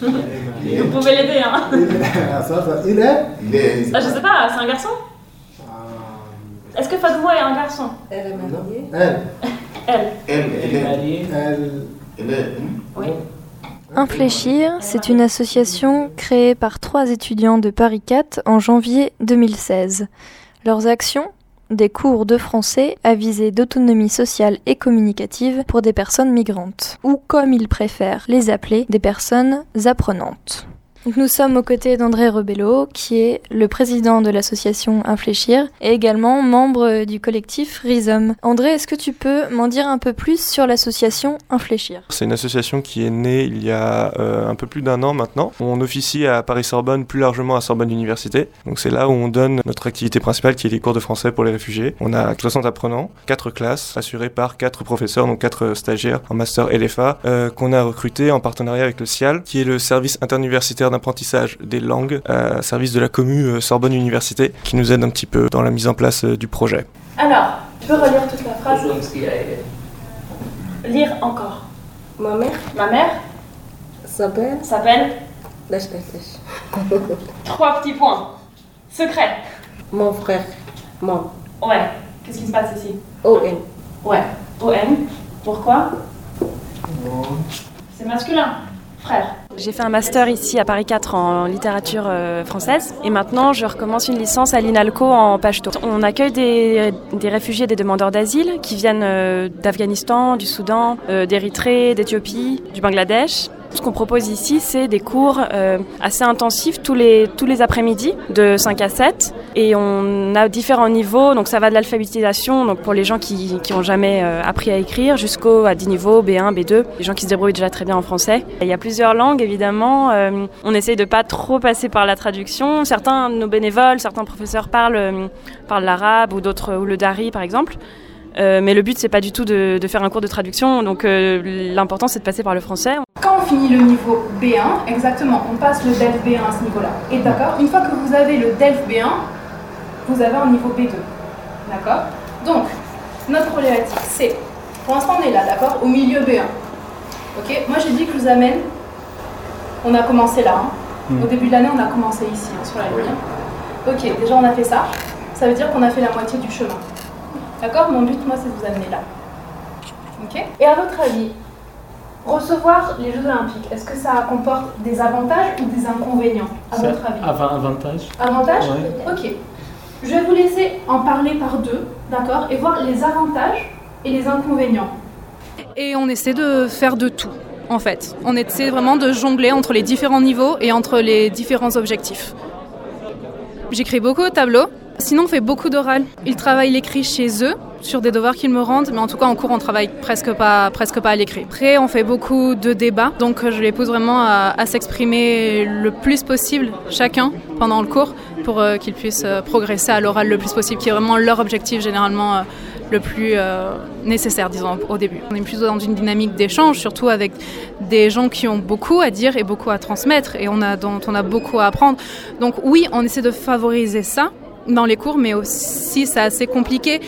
Vous pouvez l'aider, hein Ah, ça, ça. Il est Il est. ah, Je sais pas, c'est un garçon? Ah, Est-ce que Fadouma est un garçon? Elle est mariée. Elle. Elle. Elle, elle est. Elle. Elle est. hmm? Oui. Infléchir, c'est une association créée par trois étudiants de Paris 4 en janvier 2016. Leurs actions? Des cours de français à visée d'autonomie sociale et communicative pour des personnes migrantes, ou comme ils préfèrent les appeler, des personnes apprenantes. Nous sommes aux côtés d'André Rebello, qui est le président de l'association Infléchir et également membre du collectif Rhizome. André, est-ce que tu peux m'en dire un peu plus sur l'association Infléchir? C'est une association qui est née il y a euh, un peu plus d'un an maintenant. On officie à Paris-Sorbonne, plus largement à Sorbonne Université. Donc c'est là où on donne notre activité principale qui est les cours de français pour les réfugiés. On a 60 apprenants, 4 classes assurées par 4 professeurs, donc 4 stagiaires en master LFA euh, qu'on a recrutés en partenariat avec le CIAL, qui est le service interuniversitaire d'apprentissage des langues, euh, service de la commu euh, Sorbonne Université, qui nous aide un petit peu dans la mise en place euh, du projet. Alors, tu peux relire toute la phrase? Lire encore. Ma mère? Ma mère? S'appelle s'appelle Dash Dash. Trois petits points. Secret. Mon frère. Mon. Ouais. Qu'est-ce qui se passe ici? O-N. Ouais. O-N. Pourquoi? C'est masculin. Frère. J'ai fait un master ici à Paris 4 en littérature euh, française et maintenant je recommence une licence à l'INALCO en pachto. On accueille des, des réfugiés des demandeurs d'asile qui viennent euh, d'Afghanistan, du Soudan, euh, d'Érythrée, d'Éthiopie, du Bangladesh. Ce qu'on propose ici, c'est des cours assez intensifs tous les, tous les après-midi, de 5 à 7. Et on a différents niveaux, donc ça va de l'alphabétisation, donc pour les gens qui n'ont jamais euh, appris à écrire, jusqu'au à 10 niveaux, B1, B2, les gens qui se débrouillent déjà très bien en français. Il y a plusieurs langues, évidemment. Euh, on essaye de pas trop passer par la traduction. Certains de nos bénévoles, certains professeurs parlent, euh, l'arabe ou d'autres, ou le dari, par exemple. Euh, mais le but, c'est pas du tout de, de faire un cours de traduction, donc l'important, c'est de passer par le français. Quand on finit le niveau B1, exactement, on passe le DELF B1 à ce niveau-là. Et d'accord, une fois que vous avez le DELF B1, vous avez un niveau B2. D'accord? Donc, notre problématique, c'est, pour l'instant on est là, d'accord, au milieu B1. Ok? Moi j'ai dit que je vous amène, on a commencé là. hein. Au début de l'année, on a commencé ici, hein, sur la ligne. Ok, déjà on a fait ça. Ça veut dire qu'on a fait la moitié du chemin. D'accord? Mon but, moi, c'est de vous amener là. Ok? Et à votre avis, recevoir les Jeux Olympiques, est-ce que ça comporte des avantages ou des inconvénients À votre avis? avant- avantage. Avantages? Ouais. Ok. Je vais vous laisser en parler par deux, d'accord? Et voir les avantages et les inconvénients. Et on essaie de faire de tout, en fait. On essaie vraiment de jongler entre les différents niveaux et entre les différents objectifs. J'écris beaucoup au tableau. Sinon, on fait beaucoup d'oral. Ils travaillent l'écrit chez eux, sur des devoirs qu'ils me rendent, mais en tout cas, en cours, on travaille presque pas, presque pas à l'écrit. Après, on fait beaucoup de débats, donc je les pousse vraiment à, à s'exprimer le plus possible, chacun, pendant le cours, pour euh, qu'ils puissent euh, progresser à l'oral le plus possible, qui est vraiment leur objectif généralement euh, le plus euh, nécessaire, disons, au début. On est plutôt dans une dynamique d'échange, surtout avec des gens qui ont beaucoup à dire et beaucoup à transmettre, et on a, dont on a beaucoup à apprendre. Donc oui, on essaie de favoriser ça dans les cours, mais aussi c'est assez compliqué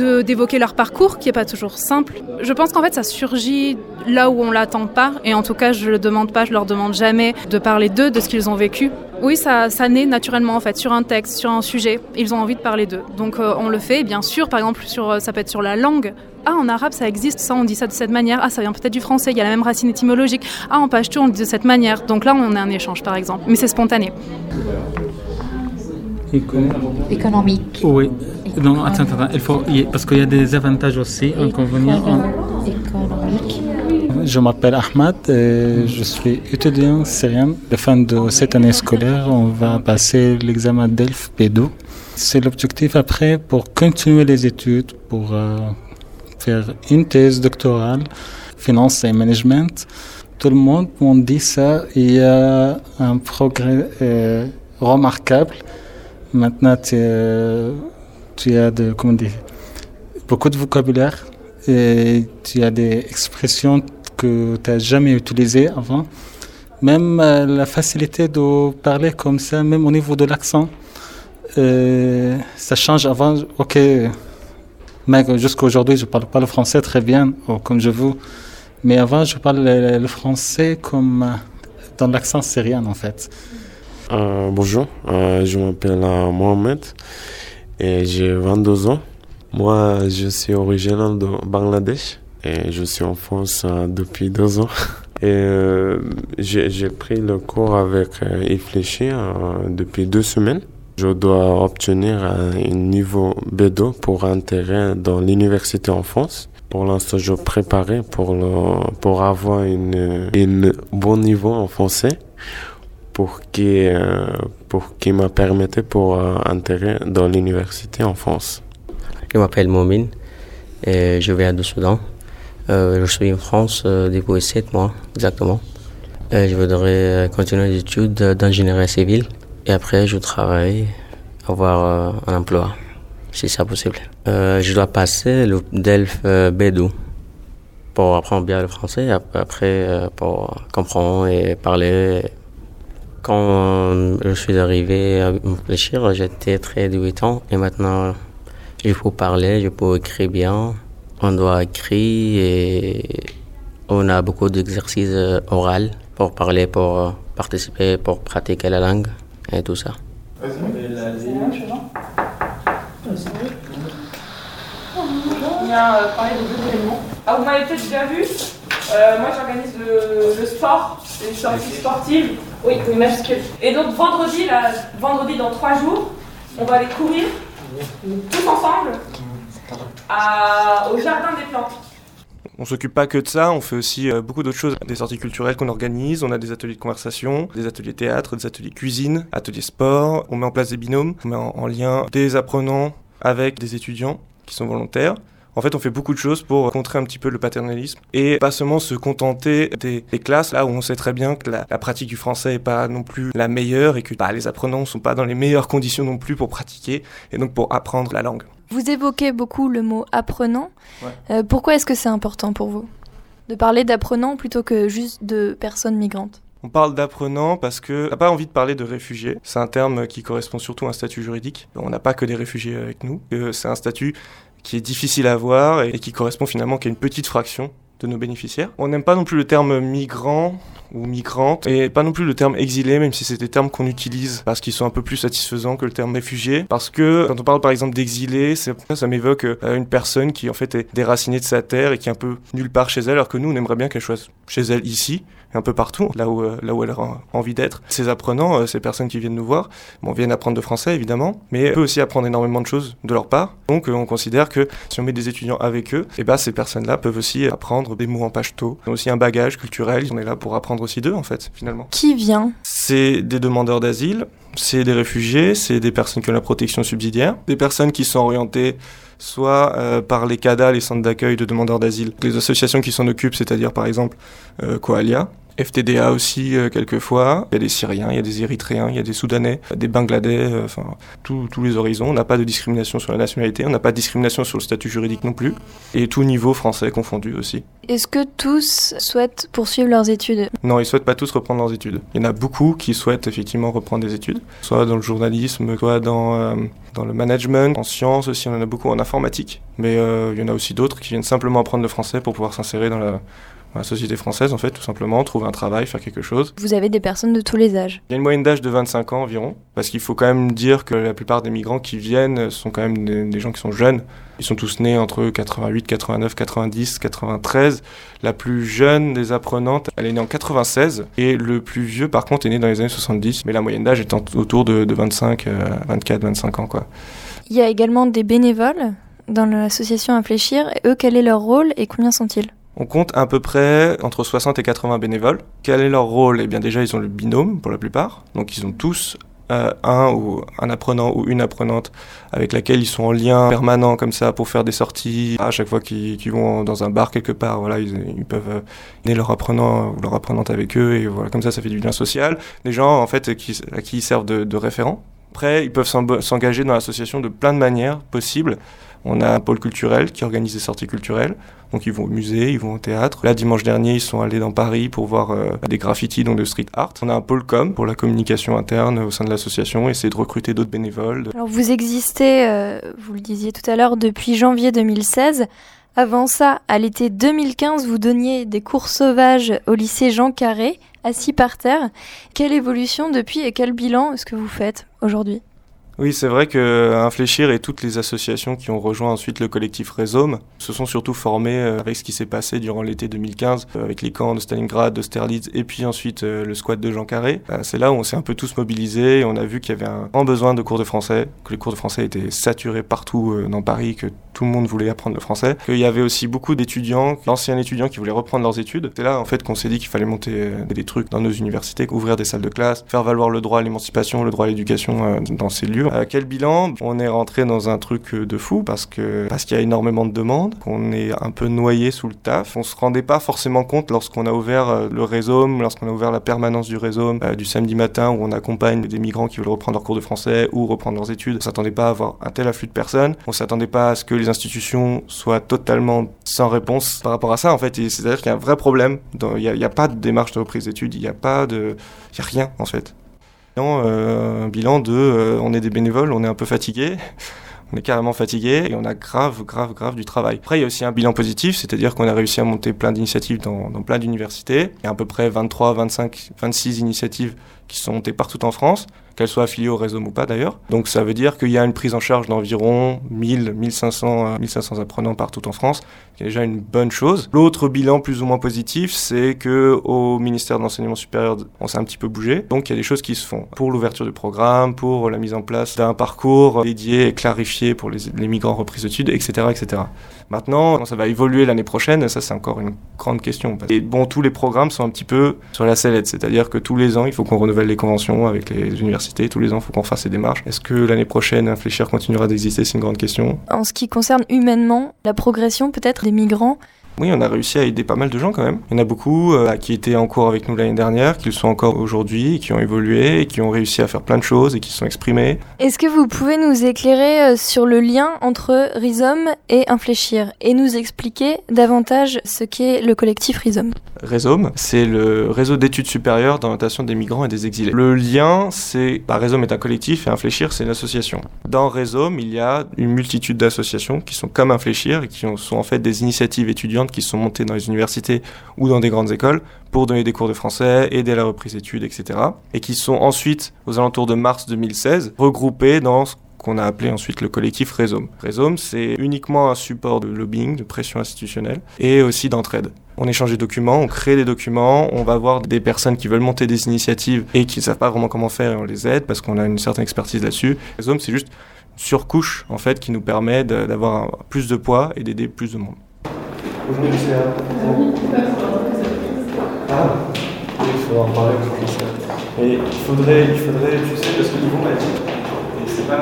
d'évoquer leur parcours qui est pas toujours simple. Je pense qu'en fait ça surgit là où on l'attend pas et en tout cas je le demande pas, je leur demande jamais de parler d'eux, de ce qu'ils ont vécu. Oui, ça ça naît naturellement en fait sur un texte, sur un sujet, ils ont envie de parler d'eux. Donc euh, on le fait bien sûr par exemple sur euh, ça peut être sur la langue. Ah, en arabe, ça existe, ça, on dit ça de cette manière. Ah, ça vient peut-être du français, il y a la même racine étymologique. Ah, en pashto, on le dit de cette manière. Donc là, on a un échange, par exemple. Mais c'est spontané. Économique. Oui. Non, attends, attends, il faut, parce qu'il y a des avantages aussi, inconvénients. Je m'appelle Ahmad et je suis étudiant syrien. La fin de cette année scolaire, on va passer l'examen DELF P2. C'est l'objectif après pour continuer les études, pour euh, faire une thèse doctorale, finance et management. Tout le monde m'ont dit ça. Il y a un progrès euh, remarquable. Maintenant, tu, tu as de, comment dire, beaucoup de vocabulaire et tu as des expressions que tu n'as jamais utilisées avant. Même euh, la facilité de parler comme ça, même au niveau de l'accent, euh, ça change avant. Ok, mec, jusqu'à aujourd'hui, je parle pas le français très bien, ou comme je veux. Mais avant, je parle le, français comme dans l'accent syrien en fait. Euh, bonjour, euh, je m'appelle euh, Mohamed j'ai 22 ans. Moi, je suis originaire de Bangladesh et je suis en France euh, depuis deux ans. Euh, j'ai pris le cours avec euh, Yves euh, depuis deux semaines. Je dois obtenir un niveau B2 pour intégrer dans l'université en France. Pour l'instant, je préparais pour, pour avoir une bon niveau en français pour qui, euh, pour qui m'a permetté pour euh, intégrer dans l'université en France. Je m'appelle Momin et je viens du Soudan. Euh, je suis en France depuis 7 mois exactement. Je voudrais continuer les études d'ingénierie civile et après je travaille, avoir un emploi, si c'est possible. Je dois passer le DELF euh, B2 pour apprendre bien le français, ap- après pour comprendre et parler. Quand euh, je suis arrivé à réfléchir, j'étais très débutant et maintenant il faut parler, je peux écrire bien. On doit écrire et on a beaucoup d'exercices euh, oraux pour parler, pour euh, participer, pour pratiquer la langue et tout ça. Ah, vous m'avez peut-être déjà vu. Moi, j'organise le, le sport, les sorties sportives. Oui, oui, majuscule. Et donc, vendredi, vendredi dans trois jours, on va aller courir, tous ensemble, au jardin des plantes. On s'occupe pas que de ça, on fait aussi euh, beaucoup d'autres choses. Des sorties culturelles qu'on organise, on a des ateliers de conversation, des ateliers théâtre, des ateliers cuisine, ateliers sport. On met en place des binômes, on met en lien des apprenants avec des étudiants qui sont volontaires. En fait, on fait beaucoup de choses pour contrer un petit peu le paternalisme et pas seulement se contenter des, des classes là où on sait très bien que la, la pratique du français est pas non plus la meilleure et que bah, les apprenants sont pas dans les meilleures conditions non plus pour pratiquer et donc pour apprendre la langue. Vous évoquez beaucoup le mot apprenant. Euh, pourquoi est-ce que c'est important pour vous de parler d'apprenants plutôt que juste de personnes migrantes? On parle d'apprenants parce que on n'a pas envie de parler de réfugiés. C'est un terme qui correspond surtout à un statut juridique. On n'a pas que des réfugiés avec nous. Euh, C'est un statut qui est difficile à voir et qui correspond finalement qu'à une petite fraction de nos bénéficiaires. On n'aime pas non plus le terme migrant ou migrante et pas non plus le terme exilé même si c'est des termes qu'on utilise parce qu'ils sont un peu plus satisfaisants que le terme réfugié parce que quand on parle par exemple d'exilé ça m'évoque euh, une personne qui en fait est déracinée de sa terre et qui est un peu nulle part chez elle alors que nous on aimerait bien qu'elle soit chez elle ici un peu partout là où, euh, là où elle a envie d'être. Ces apprenants, euh, ces personnes qui viennent nous voir, bon, viennent apprendre de français évidemment mais peut aussi apprendre énormément de choses de leur part donc euh, on considère que si on met des étudiants avec eux et ben ces personnes-là peuvent aussi apprendre des mots en pachto, Ils ont aussi un bagage culturel, on est là pour apprendre aussi d'eux en fait finalement. Qui vient? C'est des demandeurs d'asile, c'est des réfugiés, c'est des personnes qui ont la protection subsidiaire, des personnes qui sont orientées soit euh, par les CADA, les centres d'accueil de demandeurs d'asile, les associations qui s'en occupent, c'est-à-dire par exemple euh, Coalia, FTDA aussi euh, quelquefois, il y a des Syriens, il y a des Érythréens, il y a des Soudanais, des Bangladais, euh, enfin tous tous les horizons. On n'a pas de discrimination sur la nationalité, on n'a pas de discrimination sur le statut juridique non plus, et tout niveau français confondu aussi. Est-ce que tous souhaitent poursuivre leurs études? Non, ils souhaitent pas tous reprendre leurs études. Il y en a beaucoup qui souhaitent effectivement reprendre des études, soit dans le journalisme, soit dans, euh, dans le management, en sciences aussi, on en a beaucoup en informatique. Mais euh, il y en a aussi d'autres qui viennent simplement apprendre le français pour pouvoir s'insérer dans la, dans la société française, en fait, tout simplement, trouver un travail, faire quelque chose. Vous avez des personnes de tous les âges. Il y a une moyenne d'âge de 25 ans environ, parce qu'il faut quand même dire que la plupart des migrants qui viennent sont quand même des, des gens qui sont jeunes. Ils sont tous nés entre 88, 89, 90, 93. La plus jeune des apprenantes, elle est née en 96, et le plus vieux, par contre, est né dans les années 70, mais la moyenne d'âge est en- autour de, de 25, euh, 24, 25 ans, quoi. Il y a également des bénévoles dans l'association Infléchir. Eux, quel est leur rôle et combien sont-ils? On compte à peu près entre 60 et 80 bénévoles. Quel est leur rôle? Eh bien déjà, ils ont le binôme pour la plupart. Donc ils ont tous euh, un ou un apprenant ou une apprenante avec laquelle ils sont en lien permanent comme ça pour faire des sorties. À chaque fois qu'ils vont dans un bar quelque part, voilà, ils, peuvent euh, mener leur apprenant ou leur apprenante avec eux et voilà, comme ça, ça fait du lien social. Des gens en fait qui, à qui ils servent de, de référents. Après, ils peuvent s'engager dans l'association de plein de manières possibles. On a un pôle culturel qui organise des sorties culturelles. Donc ils vont au musée, ils vont au théâtre. Là, dimanche dernier, ils sont allés dans Paris pour voir euh, des graffitis, donc de street art. On a un pôle com pour la communication interne au sein de l'association, essayer de recruter d'autres bénévoles. Alors vous existez, euh, vous le disiez tout à l'heure, depuis janvier 2016. Avant ça, à l'été 2015, vous donniez des cours sauvages au lycée Jean Carré assis par terre. Quelle évolution depuis et quel bilan est-ce que vous faites aujourd'hui? Oui, c'est vrai que Infléchir et toutes les associations qui ont rejoint ensuite le collectif Rhizome se sont surtout formées euh, avec ce qui s'est passé durant l'été 2015, euh, avec les camps de Stalingrad, de Sterlitz et puis ensuite euh, le squat de Jean Carré. C'est là où on s'est un peu tous mobilisés et on a vu qu'il y avait un grand besoin de cours de français, que les cours de français étaient saturés partout dans Paris, que tout le monde voulait apprendre le français, qu'il y avait aussi beaucoup d'étudiants, d'anciens étudiants qui voulaient reprendre leurs études. C'est là en fait qu'on s'est dit qu'il fallait monter des trucs dans nos universités, ouvrir des salles de classe, faire valoir le droit à l'émancipation, le droit à l'éducation dans ces lieux. Quel bilan? On est rentré dans un truc de fou parce que parce qu'il y a énormément de demandes, qu'on est un peu noyé sous le taf. On se rendait pas forcément compte lorsqu'on a ouvert euh, le réseau, lorsqu'on a ouvert la permanence du réseau euh, du samedi matin où on accompagne des migrants qui veulent reprendre leur cours de français ou reprendre leurs études. On s'attendait pas à avoir un tel afflux de personnes. On s'attendait pas à ce que les institutions soient totalement sans réponse par rapport à ça en fait. C'est-à-dire qu'il y a un vrai problème. Il n'y a, a, pas de démarche de reprise d'études, il n'y a pas de, il y a rien en fait. Euh, un bilan de euh, on est des bénévoles, on est un peu fatigué, on est carrément fatigué et on a grave, grave, grave du travail. Après, il y a aussi un bilan positif, c'est-à-dire qu'on a réussi à monter plein d'initiatives dans, dans plein d'universités. Il y a à peu près 23, 25, 26 initiatives qui sont partout en France qu'elle soit affiliée au réseau ou pas d'ailleurs. Donc ça veut dire qu'il y a une prise en charge d'environ 1000, 1500, 1500 apprenants partout en France, qui est déjà une bonne chose. L'autre bilan plus ou moins positif, c'est que au ministère de l'enseignement supérieur, on s'est un petit peu bougé. Donc il y a des choses qui se font pour l'ouverture du programme, pour la mise en place d'un parcours dédié et clarifié pour les, migrants repris d'études, etc., etc. Maintenant, ça va évoluer l'année prochaine, ça c'est encore une grande question. Et bon, tous les programmes sont un petit peu sur la sellette, c'est-à-dire que tous les ans, il faut qu'on renouvelle les conventions avec les universités, tous les ans, il faut qu'on fasse ces démarches. Est-ce que l'année prochaine, Infléchir continuera d'exister? C'est une grande question. En ce qui concerne humainement, la progression peut-être des migrants, oui, on a réussi à aider pas mal de gens quand même. Il y en a beaucoup euh, qui étaient en cours avec nous l'année dernière, qui le sont encore aujourd'hui, qui ont évolué, et qui ont réussi à faire plein de choses et qui se sont exprimés. Est-ce que vous pouvez nous éclairer euh, sur le lien entre Rhizome et Infléchir et nous expliquer davantage ce qu'est le collectif Rhizome? Rhizome, c'est le réseau d'études supérieures d'orientation des migrants et des exilés. Le lien, c'est... Bah, Rhizome est un collectif et Infléchir, c'est une association. Dans Rhizome, il y a une multitude d'associations qui sont comme Infléchir et qui sont en fait des initiatives étudiantes qui sont montées dans les universités ou dans des grandes écoles pour donner des cours de français, aider à la reprise d'études, etc. Et qui sont ensuite, aux alentours de mars 2016, regroupées dans ce qu'on a appelé ensuite le collectif Rhizome. Rhizome, c'est uniquement un support de lobbying, de pression institutionnelle et aussi d'entraide. On échange des documents, on crée des documents, on va voir des personnes qui veulent monter des initiatives et qui ne savent pas vraiment comment faire et on les aide parce qu'on a une certaine expertise là-dessus. Rhizome, c'est juste une surcouche en fait qui nous permet d'avoir plus de poids et d'aider plus de monde. Aujourd'hui, Ah, il faudra en parler au Et il faudrait, il faudrait, tu sais, parce que Yvon m'a dit, et c'est pas